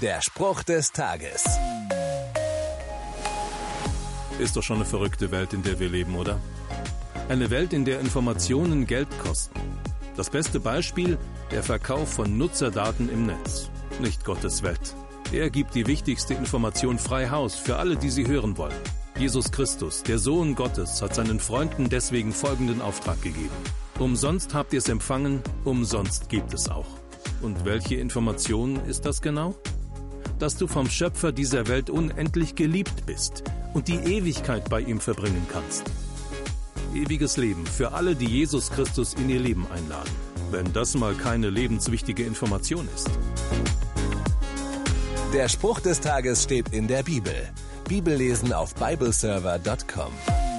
Der Spruch des Tages. Ist doch schon eine verrückte Welt, in der wir leben, oder? Eine Welt, in der Informationen Geld kosten. Das beste Beispiel, der Verkauf von Nutzerdaten im Netz. Nicht Gottes Welt. Er gibt die wichtigste Information frei Haus für alle, die sie hören wollen. Jesus Christus, der Sohn Gottes, hat seinen Freunden deswegen folgenden Auftrag gegeben. Umsonst habt ihr es empfangen, umsonst gibt es auch. Und welche Information ist das genau? Dass du vom Schöpfer dieser Welt unendlich geliebt bist und die Ewigkeit bei ihm verbringen kannst. Ewiges Leben für alle, die Jesus Christus in ihr Leben einladen. Wenn das mal keine lebenswichtige Information ist. Der Spruch des Tages steht in der Bibel. Bibellesen auf bibleserver.com.